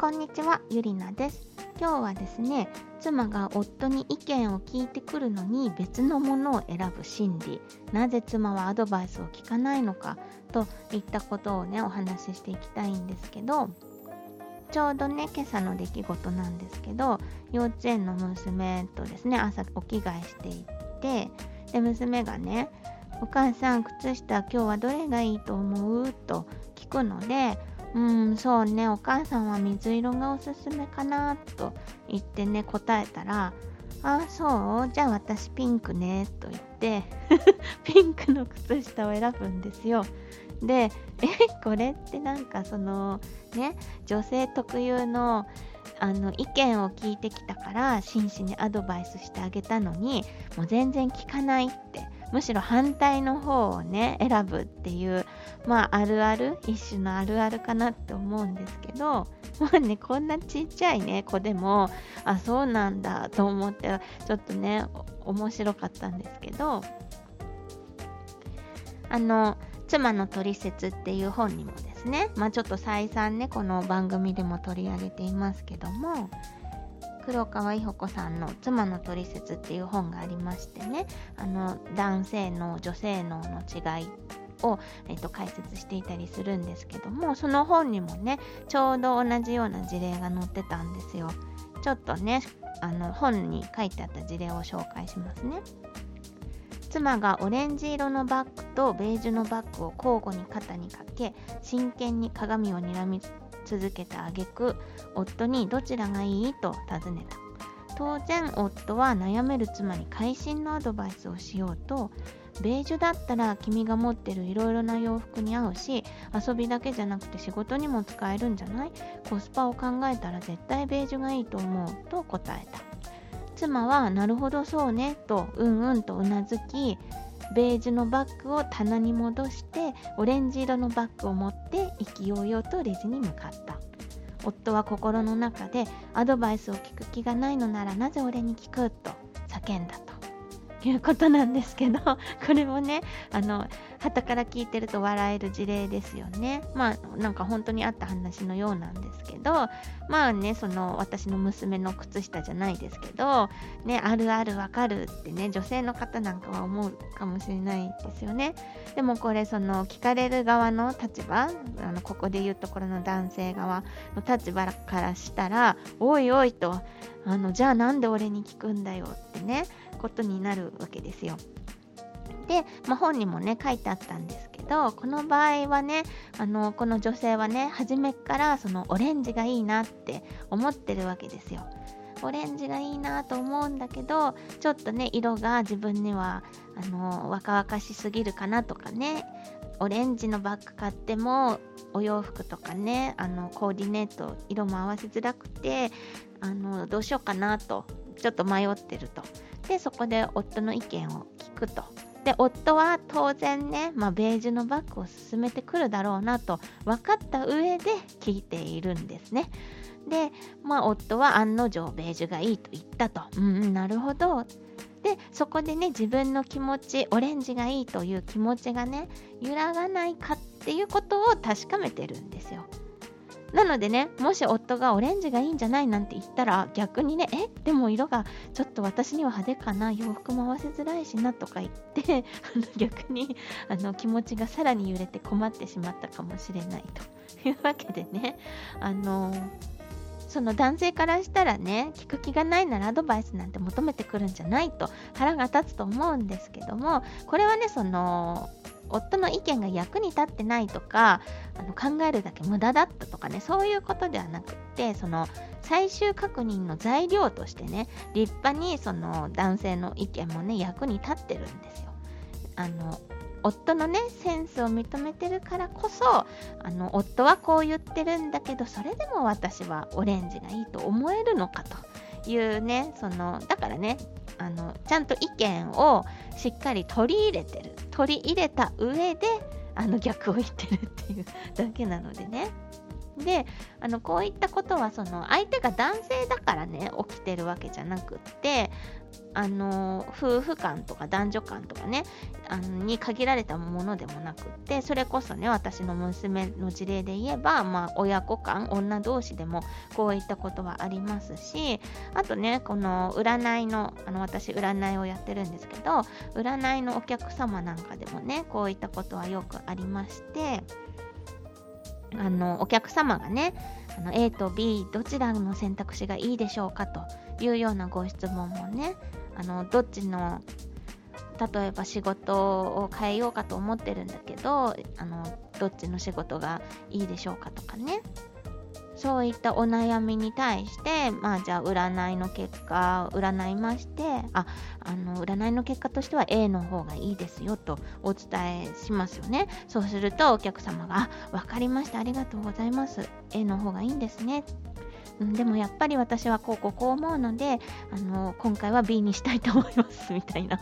こんにちは、ゆりなです。今日はですね、妻が夫に意見を聞いてくるのに別のものを選ぶ心理、なぜ妻はアドバイスを聞かないのかといったことをね、お話ししていきたいんですけど、ちょうどね、今朝の出来事なんですけど、幼稚園の娘とですね、朝お着替えしていって、で、娘がね、お母さん、靴下今日はどれがいいと思う？と聞くので、うん、そうね、お母さんは水色がおすすめかなと言ってね、答えたら、あ、そう？じゃあ私ピンクね、と言って ピンクの靴下を選ぶんですよ。で、え、これってなんかその、ね、女性特有のあの意見を聞いてきたから真摯にアドバイスしてあげたのにもう全然聞かないって。むしろ反対の方をね選ぶっていうまああるある一種のあるあるかなって思うんですけど まあねこんなちっちゃいね子でもあそうなんだと思ってちょっとね面白かったんですけどあの妻のトリセツっていう本にもですねまあちょっと再三ねこの番組でも取り上げていますけども黒川伊保子さんの「妻のトリセツ」っていう本がありましてねあの男性脳女性脳の違いを、えっと、解説していたりするんですけどもその本にもねちょうど同じような事例が載ってたんですよ。ちょっとねあの本に書いてあった事例を紹介しますね。妻がオレンジ色のバッグとベージュのバッグを交互に肩にかけ真剣に鏡を睨み続けた挙句夫にどちらがいいと尋ねた。当然夫は悩める妻に会心のアドバイスをしようとベージュだったら君が持ってるいろいろな洋服に合うし遊びだけじゃなくて仕事にも使えるんじゃない？コスパを考えたら絶対ベージュがいいと思うと答えた。妻はなるほどそうねとうんうんとうなずきベージュのバッグを棚に戻してオレンジ色のバッグを持って意気揚々とレジに向かった。夫は心の中でアドバイスを聞く気がないのならなぜ俺に聞く？と叫んだと。いうことなんですけど これもねあの旗から聞いてると笑える事例ですよね。まあなんか本当にあった話のようなんですけどまあねその私の娘の靴下じゃないですけどねあるあるわかるってね女性の方なんかは思うかもしれないですよね。でもこれその聞かれる側の立場あのここで言うところの男性側の立場からしたらおいおいとあのじゃあなんで俺に聞くんだよってねことになるわけですよ。で、まあ、本にもね書いてあったんですけどこの場合はねあのこの女性はね初めからそのオレンジがいいなって思ってるわけですよ。オレンジがいいなと思うんだけどちょっとね色が自分にはあの若々しすぎるかなとかねオレンジのバッグ買ってもお洋服とかねあのコーディネート色も合わせづらくてあのどうしようかなとちょっと迷ってるとでそこで夫の意見を聞くと。で夫は当然ね、まあ、ベージュのバッグを勧めてくるだろうなと分かった上で聞いているんですね。で、まあ、夫は案の定ベージュがいいと言ったと。うん、なるほど。でそこでね自分の気持ちオレンジがいいという気持ちがね揺らがないかっていうことを確かめてるんですよ。なのでね、もし夫がオレンジがいいんじゃないなんて言ったら逆にね、え、でも色がちょっと私には派手かな、洋服も合わせづらいしなとか言って あの逆にあの気持ちがさらに揺れて困ってしまったかもしれないと。いうわけでね、あのその男性からしたらね聞く気がないならアドバイスなんて求めてくるんじゃないと腹が立つと思うんですけどもこれはねその夫の意見が役に立ってないとかあの考えるだけ無駄だったとかねそういうことではなくってその最終確認の材料としてね立派にその男性の意見もね役に立ってるんですよ。あの夫のねセンスを認めてるからこそあの夫はこう言ってるんだけどそれでも私はオレンジがいいと思えるのかというねそのだからねあのちゃんと意見をしっかり取り入れてる。取り入れた上であの逆を言ってるっていうだけなのでね。であのこういったことはその相手が男性だからね起きてるわけじゃなくってあの夫婦間とか男女間とかねあのに限られたものでもなくってそれこそね私の娘の事例で言えば、まあ、親子間女同士でもこういったことはありますしあとねこの占いのあの私占いをやってるんですけど占いのお客様なんかでもねこういったことはよくありましてあのお客様がねあの A と B どちらの選択肢がいいでしょうかというようなご質問もねあのどっちの例えば仕事を変えようかと思ってるんだけどあのどっちの仕事がいいでしょうかとかね。そういったお悩みに対して、まあじゃあ占いの結果、占いまして、あ、あの、占いの結果としては A の方がいいですよとお伝えしますよね。そうするとお客様が、あ、わかりました、ありがとうございます。A の方がいいんですね。うん、でもやっぱり私はこうこうこう思うので、あの、今回は B にしたいと思いますみたいな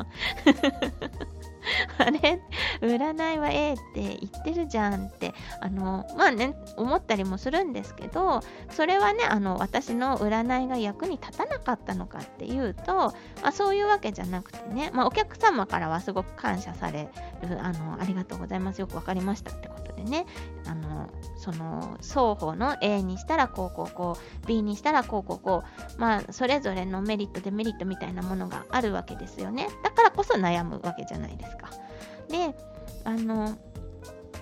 あれ占いはええって言ってるじゃんって、あの、まあね、思ったりもするんですけど、それはね、あの、私の占いが役に立たなかったのかっていうと、まあ、そういうわけじゃなくてね、まあ、お客様からはすごく感謝される、あの、ありがとうございます、よく分かりましたってことでね、あの、その、双方の A にしたらこうこうこう、B にしたらこうこうこう、まあ、それぞれのメリット、デメリットみたいなものがあるわけですよね。だからこそ悩むわけじゃないですか。であの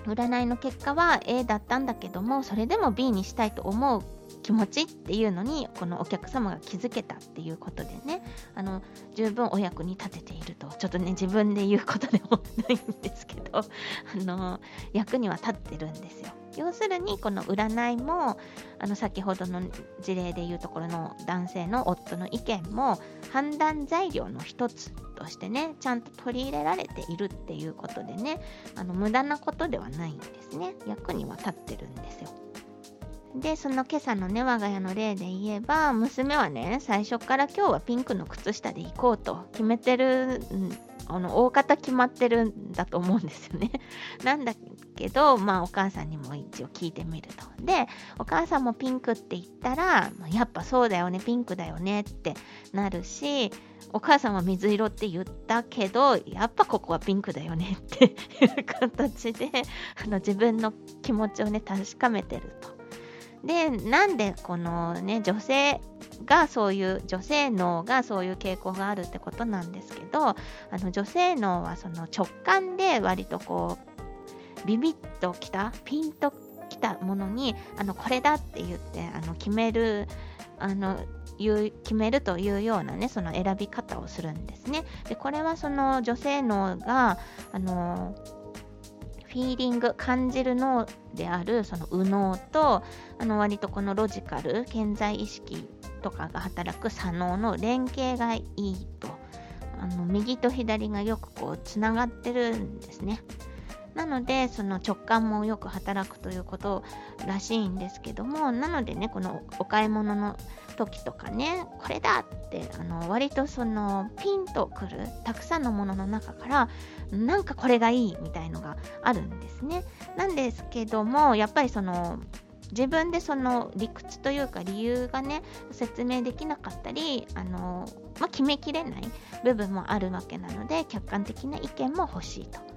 占いの結果は A だったんだけどもそれでも B にしたいと思う気持ちっていうのにこのお客様が気づけたっていうことでねあの十分お役に立てているとちょっとね自分で言うことでもないんですけど あの役には立ってるんですよ。要するにこの占いもあの先ほどの事例でいうところの男性の夫の意見も判断材料の一つとしてねちゃんと取り入れられているっていうことでねあの無駄なことではないんですね役には立ってるんですよ。で、その今朝のね、我が家の例で言えば、娘はね、最初から今日はピンクの靴下で行こうと決めてるあの大方決まってるんだと思うんですよね。なんだけど、まあお母さんにも一応聞いてみると。で、お母さんもピンクって言ったら、やっぱそうだよね、ピンクだよねってなるし、お母さんは水色って言ったけど、やっぱここはピンクだよねっていう形で、あの自分の気持ちをね、確かめてると。で、なんでこのね、女性がそういう女性脳がそういう傾向があるってことなんですけどあの女性脳はその直感で割とこうビビッときたピンときたものにあのこれだって言ってあの決めるあのいう決めるというようなねその選び方をするんですね。でこれはその女性脳があのフィーリング感じる脳であるその右脳とあの割とこのロジカル健在意識とかが働く左脳の連携がいいとあの右と左がよくこうつながってるんですね。なのでその直感もよく働くということらしいんですけどもなのでねこのお買い物の時とかねこれだってあの割とそのピンとくるたくさんのものの中からなんかこれがいいみたいのがあるんですねなんですけどもやっぱりその自分でその理屈というか理由がね説明できなかったりあの、まあ、決めきれない部分もあるわけなので客観的な意見も欲しいと。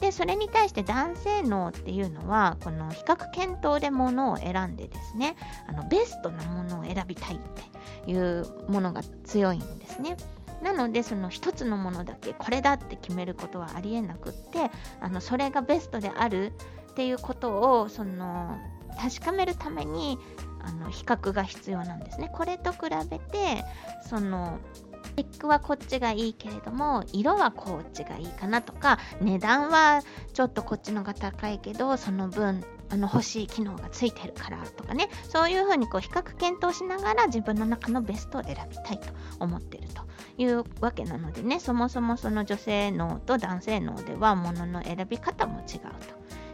でそれに対して男性脳っていうのはこの比較検討でものを選んでですねあのベストなものを選びたいっていうものが強いんですね。なのでその一つのものだけこれだって決めることはありえなくってあのそれがベストであるっていうことをその確かめるためにあの比較が必要なんですね。これと比べてそのチックはこっちがいいけれども色はこっちがいいかなとか値段はちょっとこっちのが高いけどその分あの欲しい機能がついてるからとかね。そういうふうにこう比較検討しながら自分の中のベストを選びたいと思ってるというわけなのでね。そもそもその女性脳と男性脳では物の選び方も違う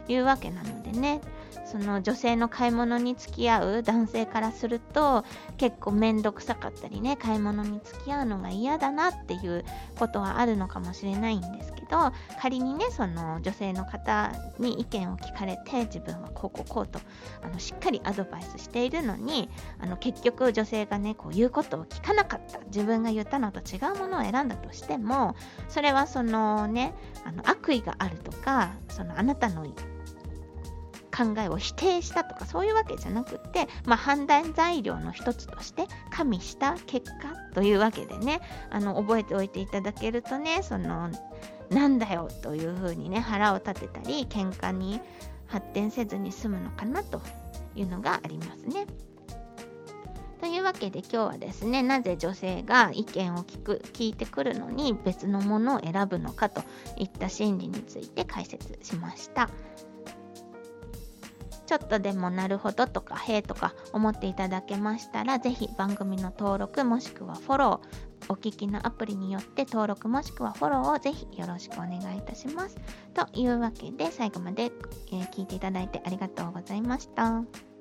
というわけなのでね。その女性の買い物に付き合う男性からすると結構面倒くさかったりね買い物に付き合うのが嫌だなっていうことはあるのかもしれないんですけど仮にねその女性の方に意見を聞かれて自分はこうこうこうとあのしっかりアドバイスしているのにあの結局女性がねこう言うことを聞かなかった。自分が言ったのと違うものを選んだとしてもそれはそのねあの悪意があるとかそのあなたの考えを否定したとかそういうわけじゃなくって、まあ、判断材料の一つとして加味した結果というわけでねあの覚えておいていただけるとねそのなんだよというふうにね腹を立てたり喧嘩に発展せずに済むのかなというのがありますね。というわけで今日はですねなぜ女性が意見を聞く聞いてくるのに別のものを選ぶのかといった心理について解説しました。ちょっとでもなるほどとか、へえとか思っていただけましたら、是非番組の登録もしくはフォロー、お聞きのアプリによって登録もしくはフォローをぜひよろしくお願いいたします。というわけで最後まで、え、聞いていただいてありがとうございました。